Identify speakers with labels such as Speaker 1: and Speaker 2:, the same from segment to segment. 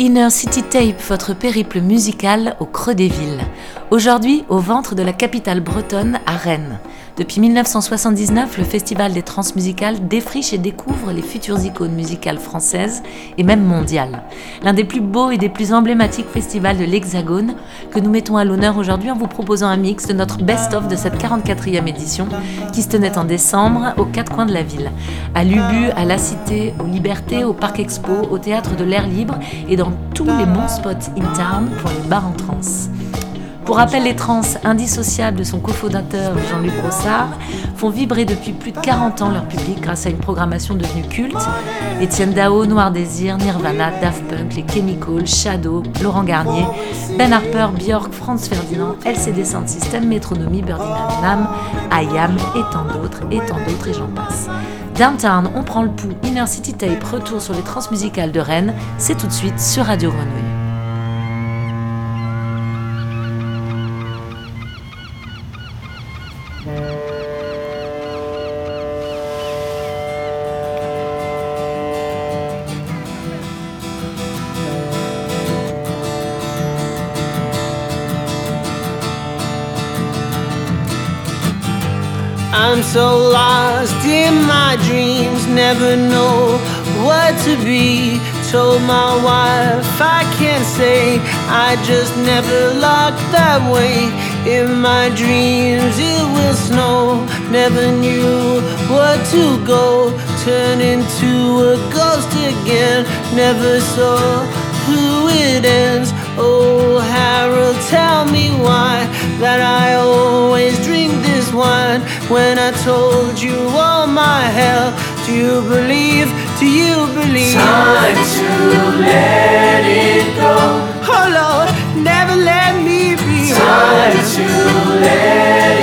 Speaker 1: Inner City Tape, votre périple musical au creux des villes. Aujourd'hui, au ventre de la capitale bretonne, à Rennes. Depuis 1979, le Festival des Trans Musicales défriche et découvre les futures icônes musicales françaises et même mondiales. L'un des plus beaux et des plus emblématiques festivals de l'Hexagone que nous mettons à l'honneur aujourd'hui en vous proposant un mix de notre best-of de cette 44e édition qui se tenait en décembre aux quatre coins de la ville. À Lubu, à la Cité, aux Libertés, au Parc Expo, au Théâtre de l'Air Libre et dans tous les bons spots in town pour les bars en trans. Pour rappel, les trans, indissociables de son cofondateur Jean-Luc Brossard, font vibrer depuis plus de 40 ans leur public grâce à une programmation devenue culte. Étienne Dao, Noir Désir, Nirvana, Daft Punk, les Chemicals, Shadow, Laurent Garnier, Ben Harper, Björk, Franz Ferdinand, LCD Sound System, Métronomie, Birdie Nam, Ayam et tant d'autres, et tant d'autres, et j'en passe. Downtown, on prend le pouls, Inner City Tape, retour sur les trans musicales de Rennes, c'est tout de suite sur Radio Grenouille.
Speaker 2: so lost in my dreams, never know what to be. Told my wife I can't say, I just never looked that way. In my dreams, it will snow. Never knew where to go. Turn into a ghost again. Never saw who it is. when I told you all my hell. Do you believe? Do you believe?
Speaker 3: Time to let it go.
Speaker 2: Oh Lord, never let me be.
Speaker 3: Time to let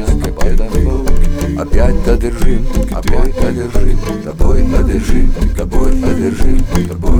Speaker 4: опять дорог Опять одержим, опять одержим Тобой одержим, тобой одержим, тобой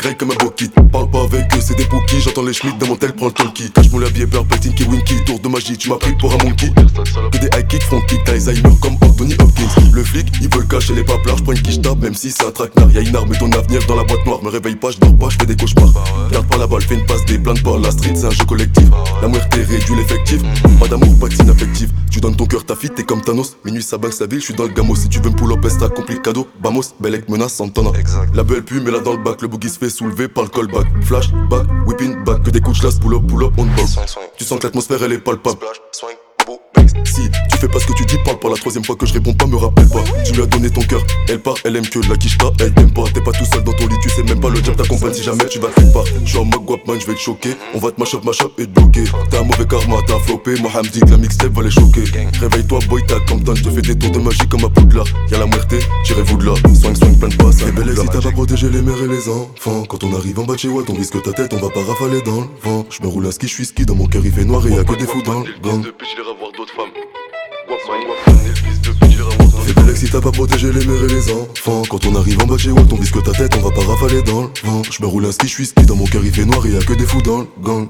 Speaker 5: grec comme un bokit. Parle pas avec eux, c'est des bookies. J'entends les schmitts dans mon tel, prends le talkie. Cache mon labier, beurre, patine, qui winky. Tour de magie, tu m'as pris pour un monkey comme Anthony Hopkins. Le flic, ils veulent cacher les papes je prends une quiche tape, même si c'est un traquenard. Y'a une arme et ton avenir dans la boîte noire. Me réveille pas, je dors pas, je fais des cauchemars. Bah Garde pas la balle, fais une passe, des plaintes par. La street, c'est un jeu collectif. Bah la muerte réduit l'effectif. Mm. Pas d'amour, pas de Tu donnes ton cœur, ta fille, t'es comme Thanos. Minuit, ça baxe sa ville, je suis dans le gamos. Si tu veux me pull up, extra cadeau. Bamos, Belek menace, Santana. La belle pue, mais là dans le bac, le boogie se fait soulever par le callback. Flash, back, whipping, back, que des couches là, pull up, pull up, on Tu sens que l'atmosphère, elle est palpable si tu fais pas ce que tu dis, parle pas la troisième fois que je réponds pas, me rappelle pas. Tu lui as donné ton cœur, elle part, elle aime que la pas elle t'aime pas. T'es pas tout seul dans ton lit, tu sais même pas le job t'accompagne si jamais tu vas te pas. Je suis en mode man, je vais te choquer. On va te mash up, et te bloquer. T'as un mauvais karma, t'as flopé. Mohamed dit que la mixtape va les choquer. Réveille-toi, boy, t'as temps, je te fais des tours de magie comme à Y Y'a la muerte, tirez-vous de là. Swing, swing, plein de passes. Et belle t'as pas protégé les mères et les enfants. Quand on arrive en bas chez on risque ta tête, on va pas rafaler dans le vent. Je me roule à ski, je suis ski, dans mon cœur il fait noir et y'a que des fous dans d'autres femmes. Fais si t'as pas protégé les mères et les enfants Quand on arrive en bas chez Walt on disque ta tête, on va pas rafaler dans le vent Je me roule un ski, je suis ski, dans mon cœur il fait noir, et a que des fous dans le gang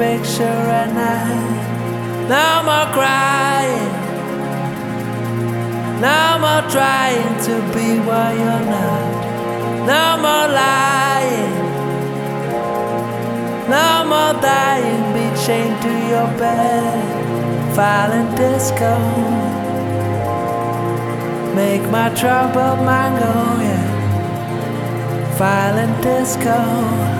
Speaker 2: picture at night. No more crying. No more trying to be what you're not. No more lying. No more dying. Be chained to your bed. Violent disco. Make my troubled mind go, oh yeah. Violent disco.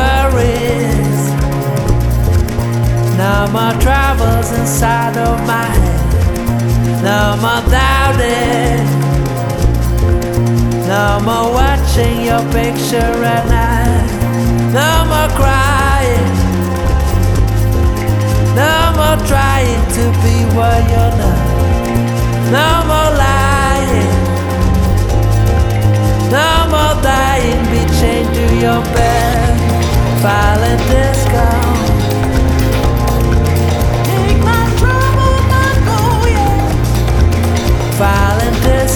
Speaker 2: No my troubles inside of my head. No more doubting. No more watching your picture at night. No more crying. No more trying to be what you're not. No more lying. No more dying be chained to your bed. Violent discount.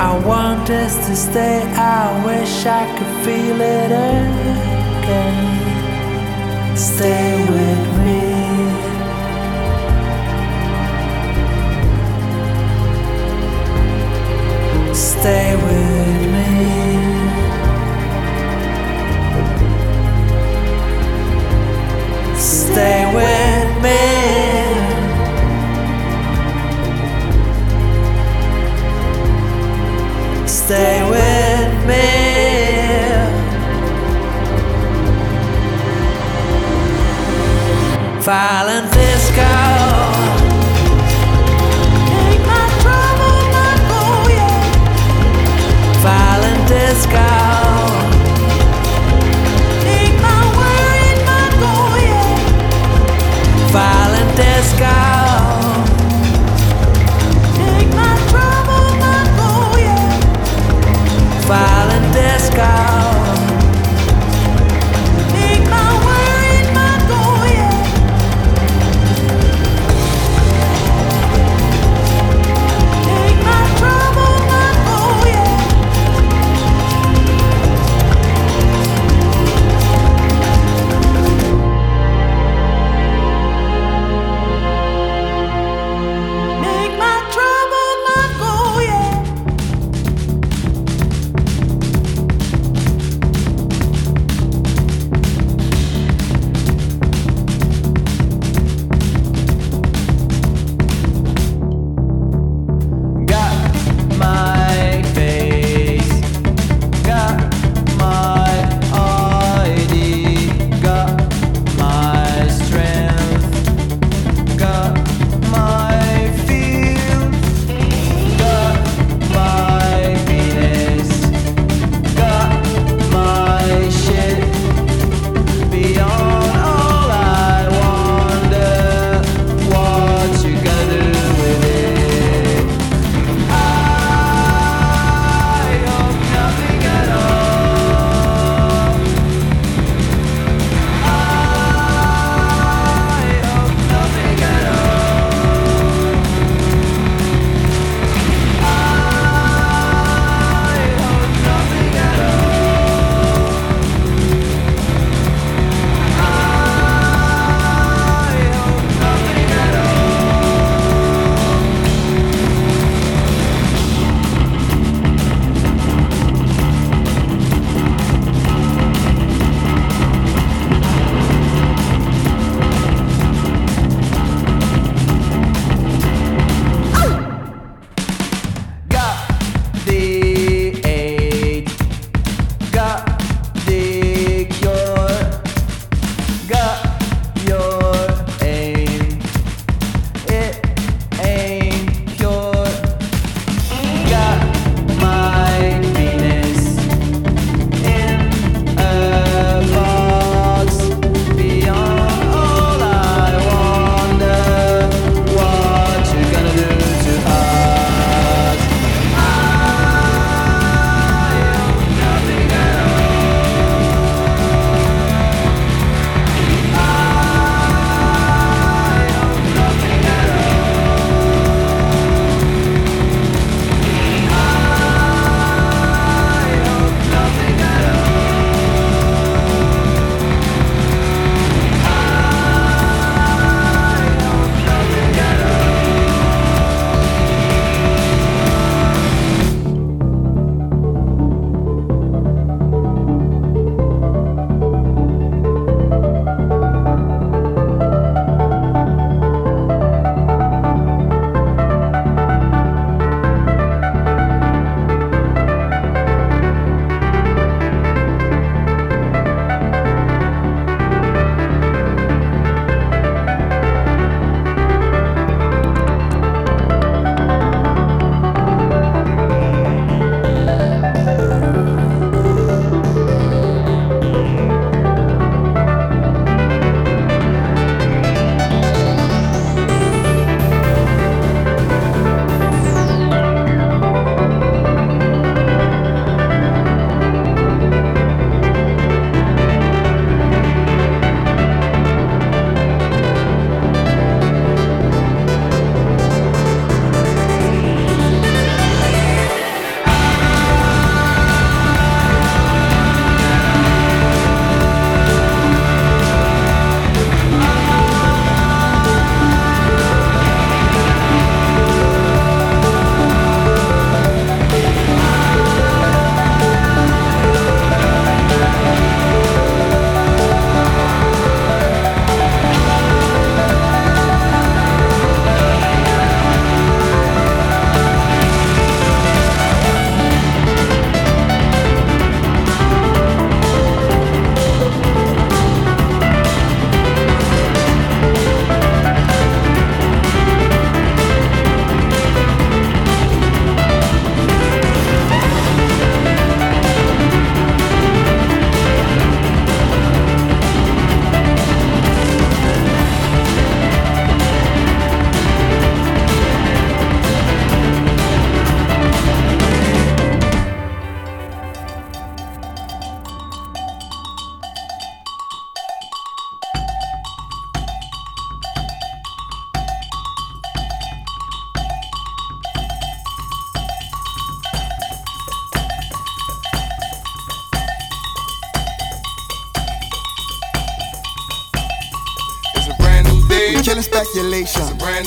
Speaker 2: I want us to stay. I wish I could feel it again. Stay with me. Stay with me. Stay with me. stay with me. Violent disco. Take my trouble, my boy. Violent disco.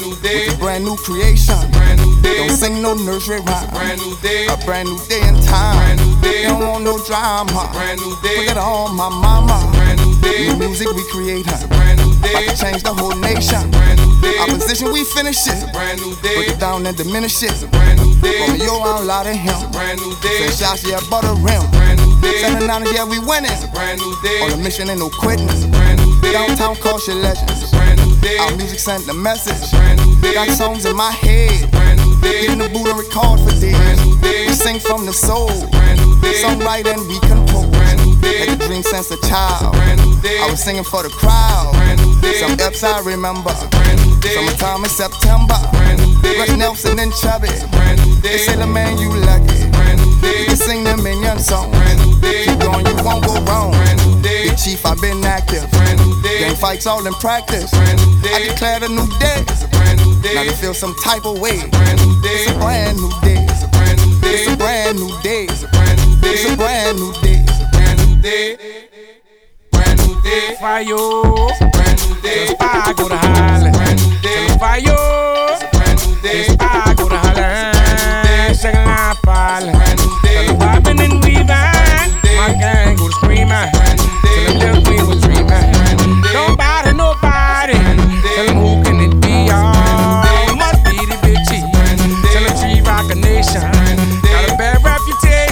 Speaker 6: brand new day.
Speaker 7: With a brand new creation.
Speaker 6: brand new day.
Speaker 7: Don't sing no nursery rhyme.
Speaker 6: brand new day.
Speaker 7: A brand new day in time.
Speaker 6: brand new day.
Speaker 7: Don't want no drama.
Speaker 6: brand new day.
Speaker 7: Look all my mama.
Speaker 6: brand new day.
Speaker 7: New music we create. Huh?
Speaker 6: It's a brand new day.
Speaker 7: About to change the whole nation.
Speaker 6: brand new day.
Speaker 7: Opposition we finish it.
Speaker 6: It's a brand new day.
Speaker 7: Break it down and diminish it.
Speaker 6: It's a brand new day.
Speaker 7: From yo out loud and him.
Speaker 6: It's a brand new day.
Speaker 7: Say shots yeah butter rim.
Speaker 6: brand new day.
Speaker 7: Seven nine yeah we winning.
Speaker 6: It's a brand new day.
Speaker 7: On the mission ain't no quitting.
Speaker 6: It's a brand new day.
Speaker 7: Downtown culture legends.
Speaker 6: It's a brand day.
Speaker 7: Our music sent a message.
Speaker 6: It's a brand new day.
Speaker 7: Got songs in my head.
Speaker 6: It's a brand new day.
Speaker 7: In the boot and record for days.
Speaker 6: Brand new day.
Speaker 7: We sing from the soul.
Speaker 6: It's a brand new day.
Speaker 7: Songwrite and we compose.
Speaker 6: Brand new day.
Speaker 7: a dream since a child.
Speaker 6: It's a brand new day.
Speaker 7: I was singing for the crowd.
Speaker 6: It's a brand new day.
Speaker 7: Some ups I remember.
Speaker 6: It's a brand new day.
Speaker 7: Summertime in September.
Speaker 6: It's a brand new day.
Speaker 7: Rush Nelson and Chubby.
Speaker 6: It's a brand new day.
Speaker 7: They say the man you lucky.
Speaker 6: It's a brand new day.
Speaker 7: You can sing the minion song.
Speaker 6: It's a brand new day.
Speaker 7: Keep going, you won't go wrong.
Speaker 6: Brand day.
Speaker 7: The chief, I've been active.
Speaker 6: It's a brand new day.
Speaker 7: Gang fights all in practice.
Speaker 6: It's a brand new day.
Speaker 7: I declared a new day.
Speaker 6: It's a brand new day.
Speaker 7: Now to feel some type of way.
Speaker 6: It's a brand new day.
Speaker 7: It's a brand new day.
Speaker 6: It's a brand new day.
Speaker 7: It's a brand new day.
Speaker 6: It's a brand new day.
Speaker 7: It's a brand new day.
Speaker 6: It's a brand new day. Brand new day.
Speaker 8: Fire.
Speaker 6: It's a brand new day.
Speaker 8: It's fire. Go to a
Speaker 6: Brand new day.
Speaker 8: Fire.
Speaker 6: It's a brand new day.
Speaker 8: It's fire. Go to Highland. Second line, a
Speaker 6: Brand new day.
Speaker 8: Bobbing and weaving. My gang.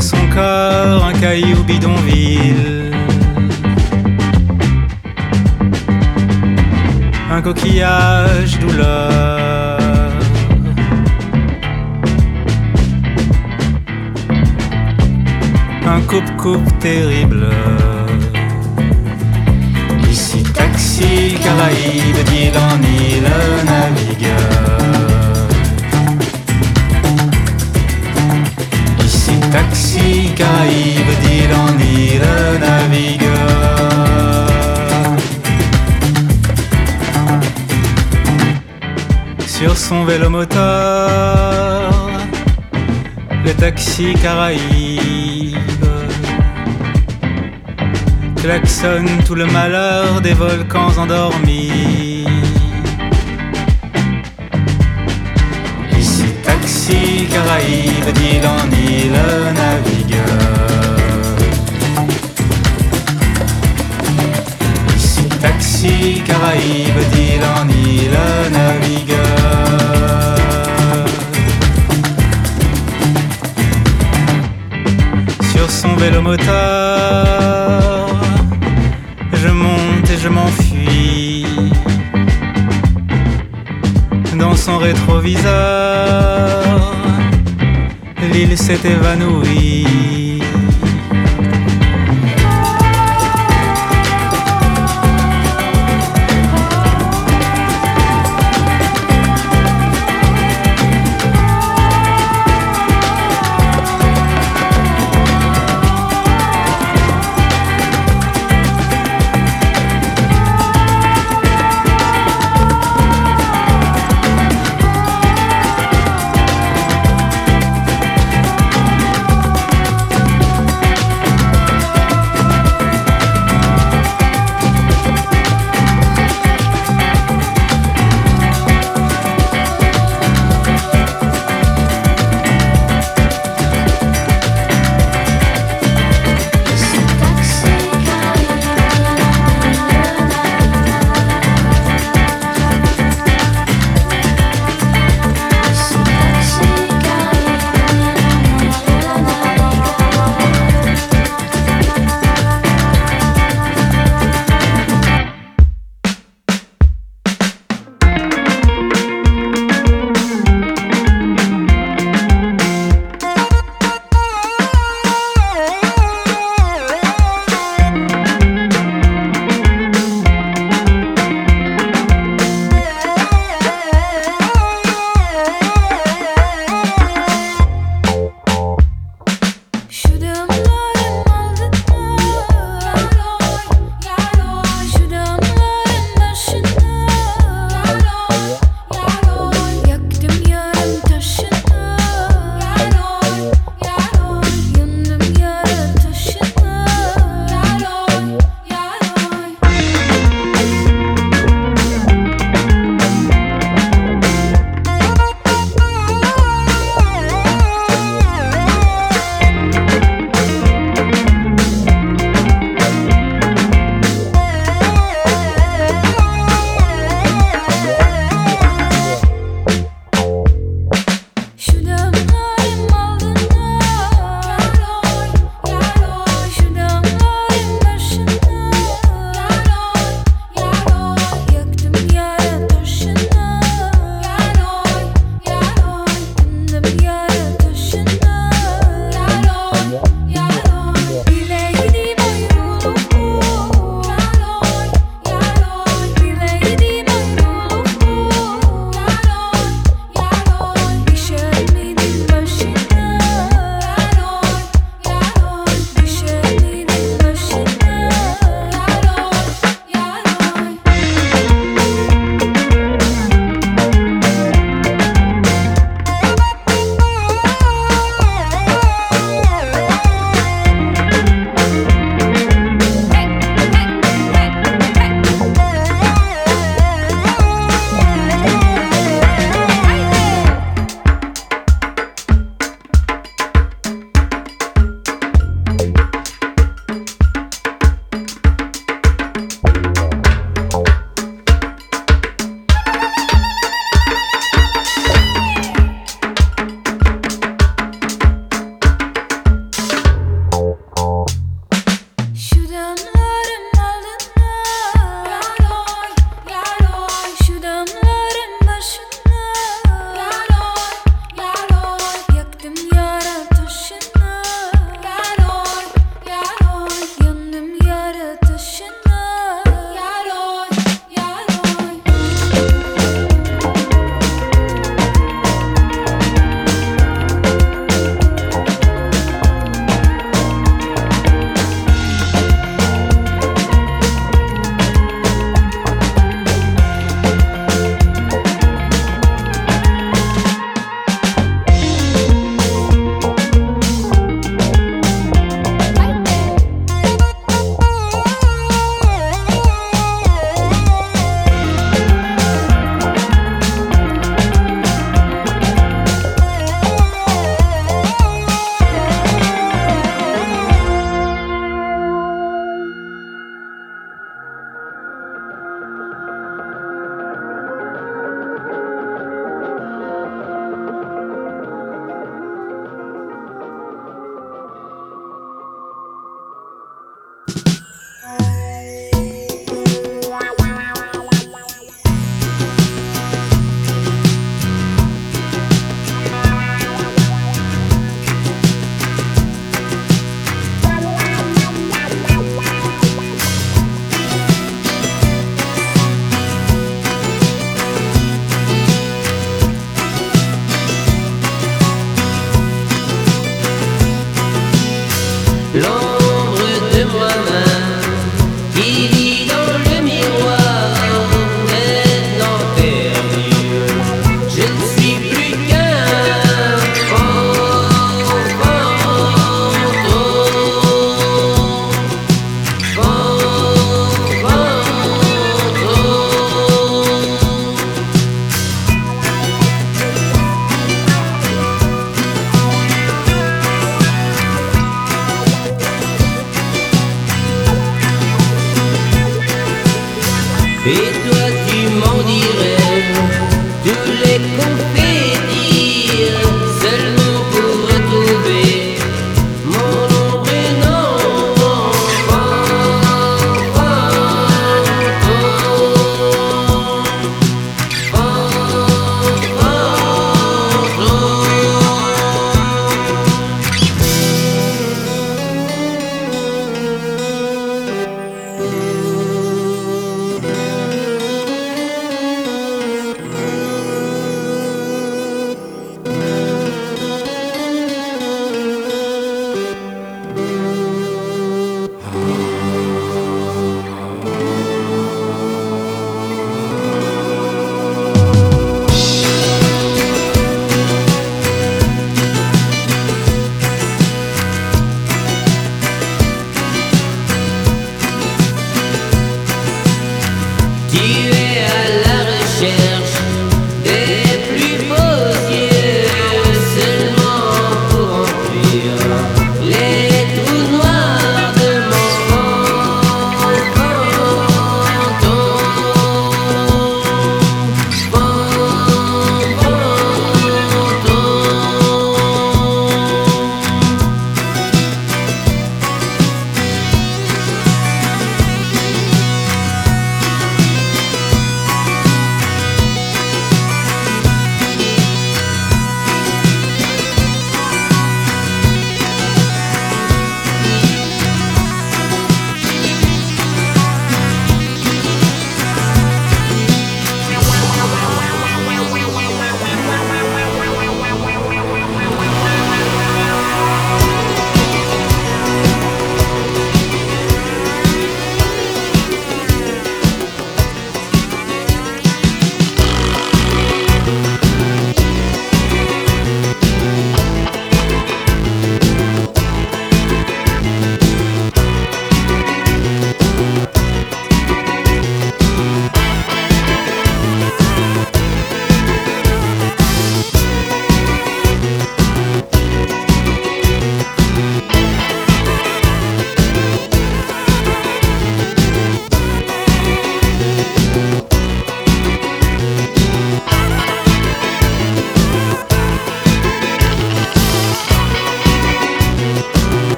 Speaker 9: son corps un caillou bidonville. Un coquillage douleur. Un coupe-coupe terrible. Ici, taxi, Caraïbes, d'île en île, navigue Taxi Caraïbe, d'île en île navigue. Sur son vélo moteur, le taxi Caraïbe klaxonne tout le malheur des volcans endormis. Caraïbes, d'île en île navigue. Ici taxi, Caraïbes, d'île en île navigue. Sur son vélo moteur, je monte et je m'enfuis. Dans son rétroviseur il s'est
Speaker 10: évanoui. 咦。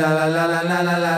Speaker 10: la la la la la la